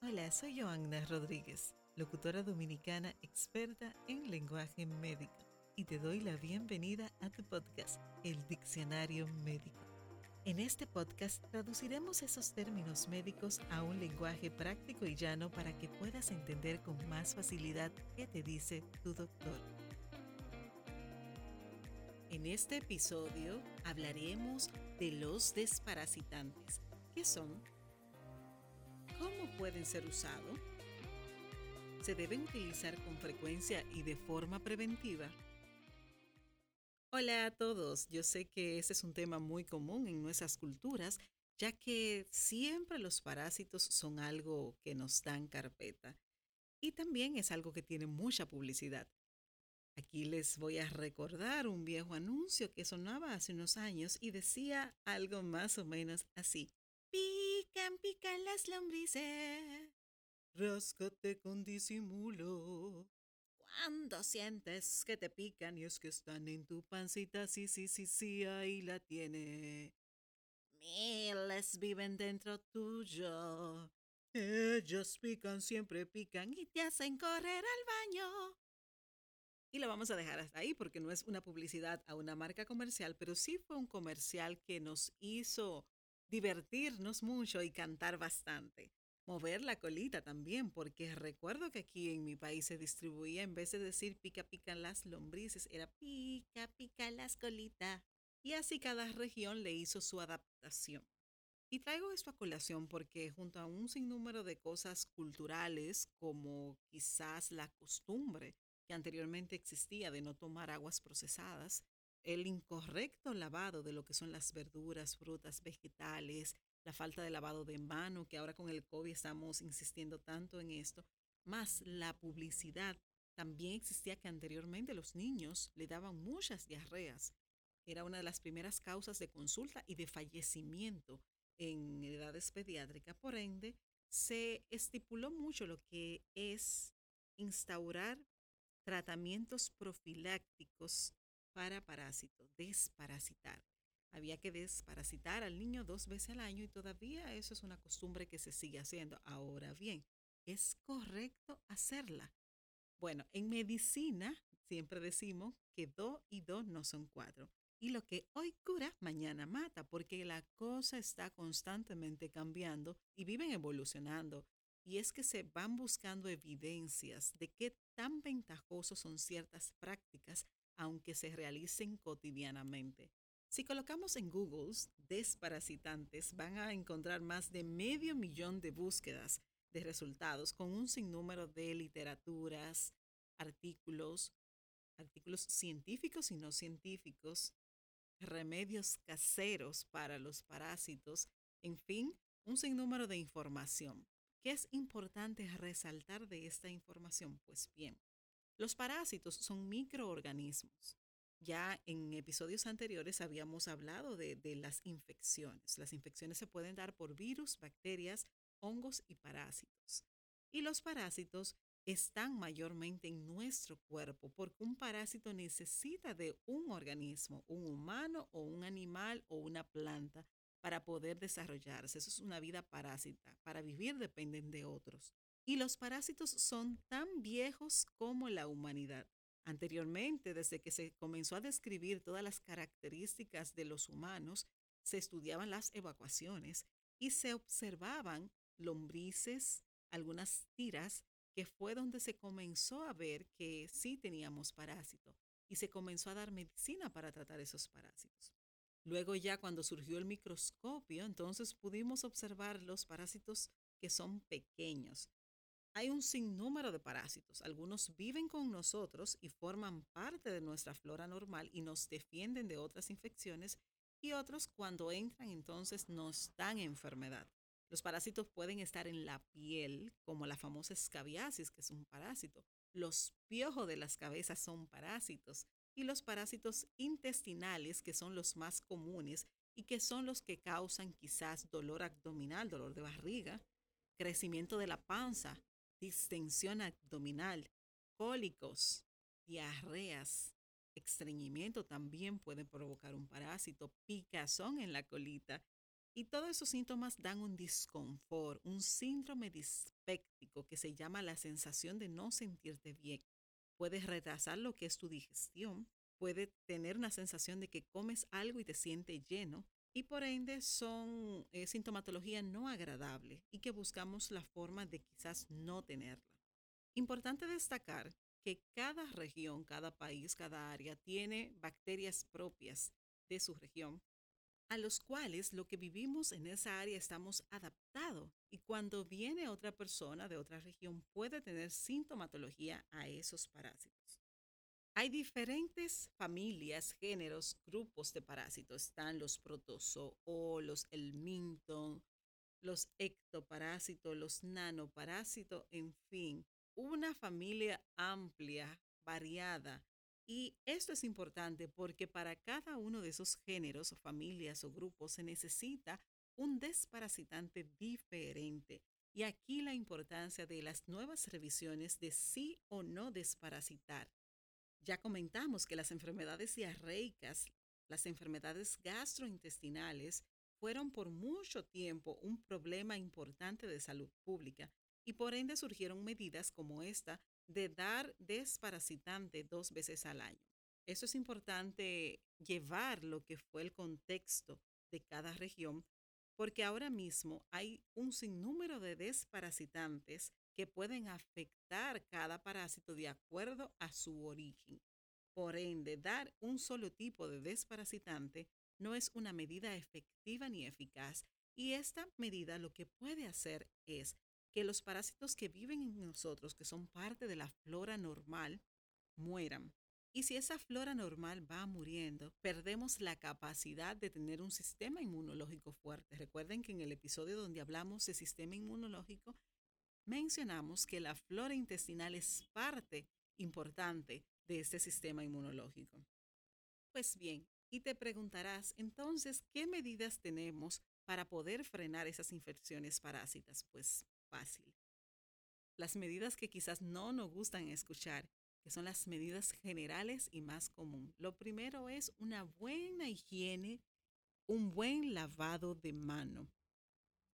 Hola, soy Joanna Rodríguez, locutora dominicana experta en lenguaje médico, y te doy la bienvenida a tu podcast, El Diccionario Médico. En este podcast traduciremos esos términos médicos a un lenguaje práctico y llano para que puedas entender con más facilidad qué te dice tu doctor. En este episodio hablaremos de los desparasitantes. ¿Qué son? ¿Cómo pueden ser usados? ¿Se deben utilizar con frecuencia y de forma preventiva? Hola a todos, yo sé que ese es un tema muy común en nuestras culturas, ya que siempre los parásitos son algo que nos dan carpeta y también es algo que tiene mucha publicidad. Aquí les voy a recordar un viejo anuncio que sonaba hace unos años y decía algo más o menos así. Pican, pican las lombrices. Ráscate con disimulo. Cuando sientes que te pican y es que están en tu pancita, sí, sí, sí, sí, ahí la tiene. Miles viven dentro tuyo. Ellos pican, siempre pican y te hacen correr al baño. Y lo vamos a dejar hasta ahí porque no es una publicidad a una marca comercial, pero sí fue un comercial que nos hizo divertirnos mucho y cantar bastante. Mover la colita también, porque recuerdo que aquí en mi país se distribuía, en vez de decir pica, pica las lombrices, era pica, pica las colitas. Y así cada región le hizo su adaptación. Y traigo esto a colación porque junto a un sinnúmero de cosas culturales, como quizás la costumbre que anteriormente existía de no tomar aguas procesadas, el incorrecto lavado de lo que son las verduras, frutas, vegetales, la falta de lavado de mano, que ahora con el COVID estamos insistiendo tanto en esto, más la publicidad. También existía que anteriormente los niños le daban muchas diarreas. Era una de las primeras causas de consulta y de fallecimiento en edades pediátricas. Por ende, se estipuló mucho lo que es instaurar tratamientos profilácticos para parásitos, desparasitar. Había que desparasitar al niño dos veces al año y todavía eso es una costumbre que se sigue haciendo. Ahora bien, ¿es correcto hacerla? Bueno, en medicina siempre decimos que dos y dos no son cuatro. Y lo que hoy cura, mañana mata, porque la cosa está constantemente cambiando y viven evolucionando. Y es que se van buscando evidencias de qué tan ventajosos son ciertas prácticas aunque se realicen cotidianamente. Si colocamos en Google desparasitantes, van a encontrar más de medio millón de búsquedas de resultados con un sinnúmero de literaturas, artículos, artículos científicos y no científicos, remedios caseros para los parásitos, en fin, un sinnúmero de información. ¿Qué es importante resaltar de esta información? Pues bien, los parásitos son microorganismos. Ya en episodios anteriores habíamos hablado de, las infecciones. Las infecciones se pueden dar por virus, bacterias, hongos y parásitos. Y los parásitos están mayormente en nuestro cuerpo porque un parásito necesita de un organismo, un humano o un animal o una planta para poder desarrollarse. Eso es una vida parásita. Para vivir dependen de otros. Y los parásitos son tan viejos como la humanidad. Anteriormente, desde que se comenzó a describir todas las características de los humanos, se estudiaban las evacuaciones y se observaban lombrices, algunas tiras, que fue donde se comenzó a ver que sí teníamos parásitos y se comenzó a dar medicina para tratar esos parásitos. Luego ya cuando surgió el microscopio, entonces pudimos observar los parásitos que son pequeños, hay un sinnúmero de parásitos. Algunos viven con nosotros y forman parte de nuestra flora normal y nos defienden de otras infecciones y otros cuando entran entonces nos dan enfermedad. Los parásitos pueden estar en la piel, como la famosa escabiasis, que es un parásito. Los piojos de las cabezas son parásitos. Y los parásitos intestinales, que son los más comunes y que son los que causan quizás dolor abdominal, dolor de barriga, crecimiento de la panza, distensión abdominal, cólicos, diarreas, estreñimiento también pueden provocar un parásito, picazón en la colita Y todos esos síntomas dan un disconfort, un síndrome dispéptico que se llama la sensación de no sentirte bien. Puedes retrasar lo que es tu digestión, puede tener una sensación de que comes algo y te sientes lleno, y por ende son eh, sintomatología no agradable y que buscamos la forma de quizás no tenerla. Importante destacar que cada región, cada país, cada área tiene bacterias propias de su región, a los cuales lo que vivimos en esa área estamos adaptados y cuando viene otra persona de otra región puede tener sintomatología a esos parásitos. Hay diferentes familias, géneros, grupos de parásitos. Están los protozoos, el minton, los ectoparásitos, los nanoparásitos, en fin, una familia amplia, variada. Y esto es importante porque para cada uno de esos géneros, familias o grupos se necesita un desparasitante diferente. Y aquí la importancia de las nuevas revisiones de sí o no desparasitar ya comentamos que las enfermedades diarreicas, las enfermedades gastrointestinales, fueron por mucho tiempo un problema importante de salud pública y por ende surgieron medidas como esta de dar desparasitante dos veces al año. Eso es importante llevar lo que fue el contexto de cada región, porque ahora mismo hay un sinnúmero de desparasitantes que pueden afectar cada parásito de acuerdo a su origen. Por ende, dar un solo tipo de desparasitante no es una medida efectiva ni eficaz y esta medida lo que puede hacer es que los parásitos que viven en nosotros, que son parte de la flora normal, mueran. Y si esa flora normal va muriendo, perdemos la capacidad de tener un sistema inmunológico fuerte. Recuerden que en el episodio donde hablamos de sistema inmunológico, mencionamos que la flora intestinal es parte importante de este sistema inmunológico. Pues bien, y te preguntarás entonces, ¿qué medidas tenemos para poder frenar esas infecciones parásitas? Pues fácil. Las medidas que quizás no nos gustan escuchar, que son las medidas generales y más común. Lo primero es una buena higiene, un buen lavado de mano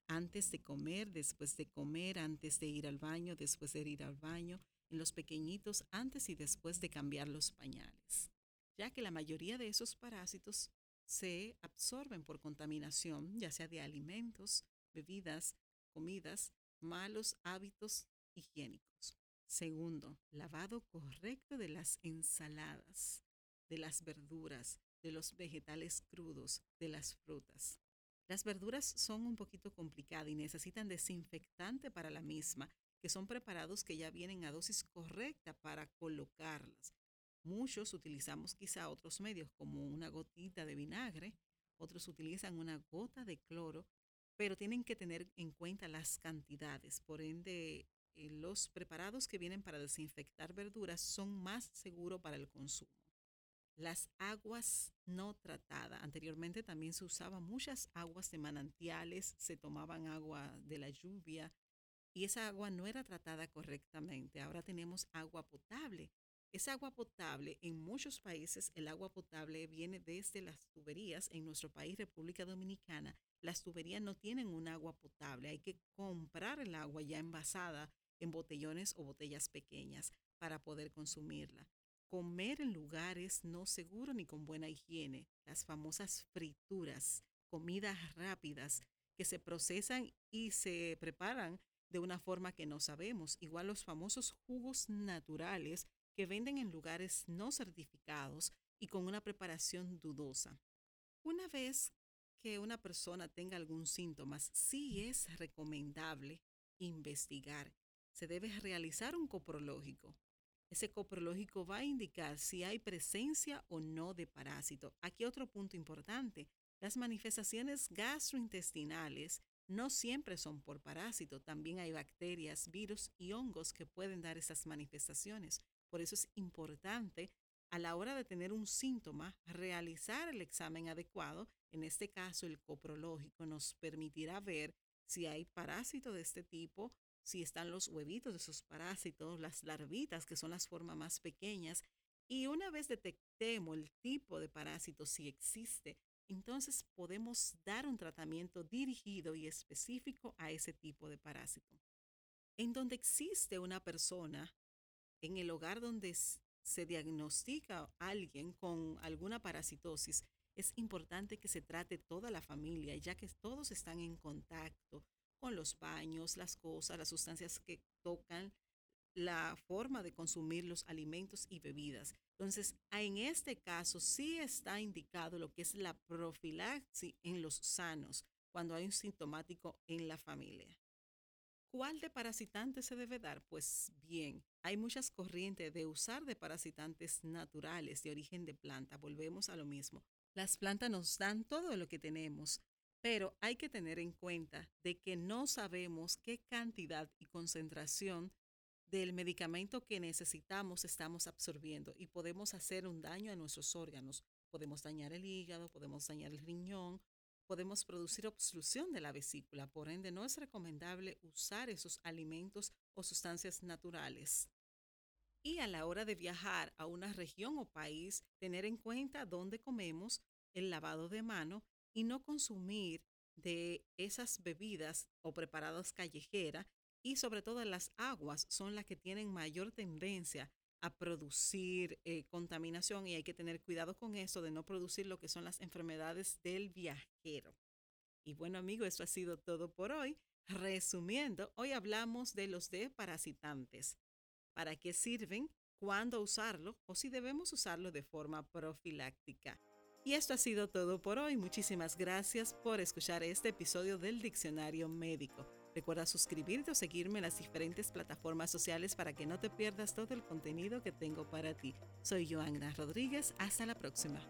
antes de comer, después de comer, antes de ir al baño, después de ir al baño, en los pequeñitos antes y después de cambiar los pañales, ya que la mayoría de esos parásitos se absorben por contaminación, ya sea de alimentos, bebidas, comidas, malos hábitos higiénicos. Segundo, lavado correcto de las ensaladas, de las verduras, de los vegetales crudos, de las frutas. Las verduras son un poquito complicadas y necesitan desinfectante para la misma, que son preparados que ya vienen a dosis correcta para colocarlas. Muchos utilizamos quizá otros medios como una gotita de vinagre, otros utilizan una gota de cloro, pero tienen que tener en cuenta las cantidades. Por ende, eh, los preparados que vienen para desinfectar verduras son más seguros para el consumo. Las aguas no tratadas. Anteriormente también se usaban muchas aguas de manantiales, se tomaban agua de la lluvia y esa agua no era tratada correctamente. Ahora tenemos agua potable. Esa agua potable, en muchos países, el agua potable viene desde las tuberías. En nuestro país, República Dominicana, las tuberías no tienen un agua potable. Hay que comprar el agua ya envasada en botellones o botellas pequeñas para poder consumirla comer en lugares no seguros ni con buena higiene, las famosas frituras, comidas rápidas que se procesan y se preparan de una forma que no sabemos, igual los famosos jugos naturales que venden en lugares no certificados y con una preparación dudosa. Una vez que una persona tenga algún síntoma, sí es recomendable investigar. Se debe realizar un coprológico ese coprológico va a indicar si hay presencia o no de parásito. Aquí otro punto importante. Las manifestaciones gastrointestinales no siempre son por parásito, también hay bacterias, virus y hongos que pueden dar esas manifestaciones. Por eso es importante a la hora de tener un síntoma realizar el examen adecuado. En este caso, el coprológico nos permitirá ver si hay parásito de este tipo si están los huevitos de esos parásitos, las larvitas, que son las formas más pequeñas. Y una vez detectemos el tipo de parásito, si existe, entonces podemos dar un tratamiento dirigido y específico a ese tipo de parásito. En donde existe una persona, en el hogar donde se diagnostica a alguien con alguna parasitosis, es importante que se trate toda la familia, ya que todos están en contacto los baños, las cosas, las sustancias que tocan, la forma de consumir los alimentos y bebidas. Entonces, en este caso sí está indicado lo que es la profilaxis en los sanos cuando hay un sintomático en la familia. ¿Cuál de parasitantes se debe dar? Pues bien, hay muchas corrientes de usar de parasitantes naturales de origen de planta. Volvemos a lo mismo. Las plantas nos dan todo lo que tenemos, pero hay que tener en cuenta de que no sabemos qué cantidad y concentración del medicamento que necesitamos estamos absorbiendo y podemos hacer un daño a nuestros órganos. Podemos dañar el hígado, podemos dañar el riñón, podemos producir obstrucción de la vesícula. Por ende, no es recomendable usar esos alimentos o sustancias naturales. Y a la hora de viajar a una región o país, tener en cuenta dónde comemos, el lavado de mano y no consumir de esas bebidas o preparados callejeras y sobre todo las aguas son las que tienen mayor tendencia a producir eh, contaminación y hay que tener cuidado con eso de no producir lo que son las enfermedades del viajero. Y bueno amigos, esto ha sido todo por hoy. Resumiendo, hoy hablamos de los parasitantes. ¿Para qué sirven? ¿Cuándo usarlo? O si debemos usarlo de forma profiláctica. Y esto ha sido todo por hoy. Muchísimas gracias por escuchar este episodio del Diccionario Médico. Recuerda suscribirte o seguirme en las diferentes plataformas sociales para que no te pierdas todo el contenido que tengo para ti. Soy Joanna Rodríguez. Hasta la próxima.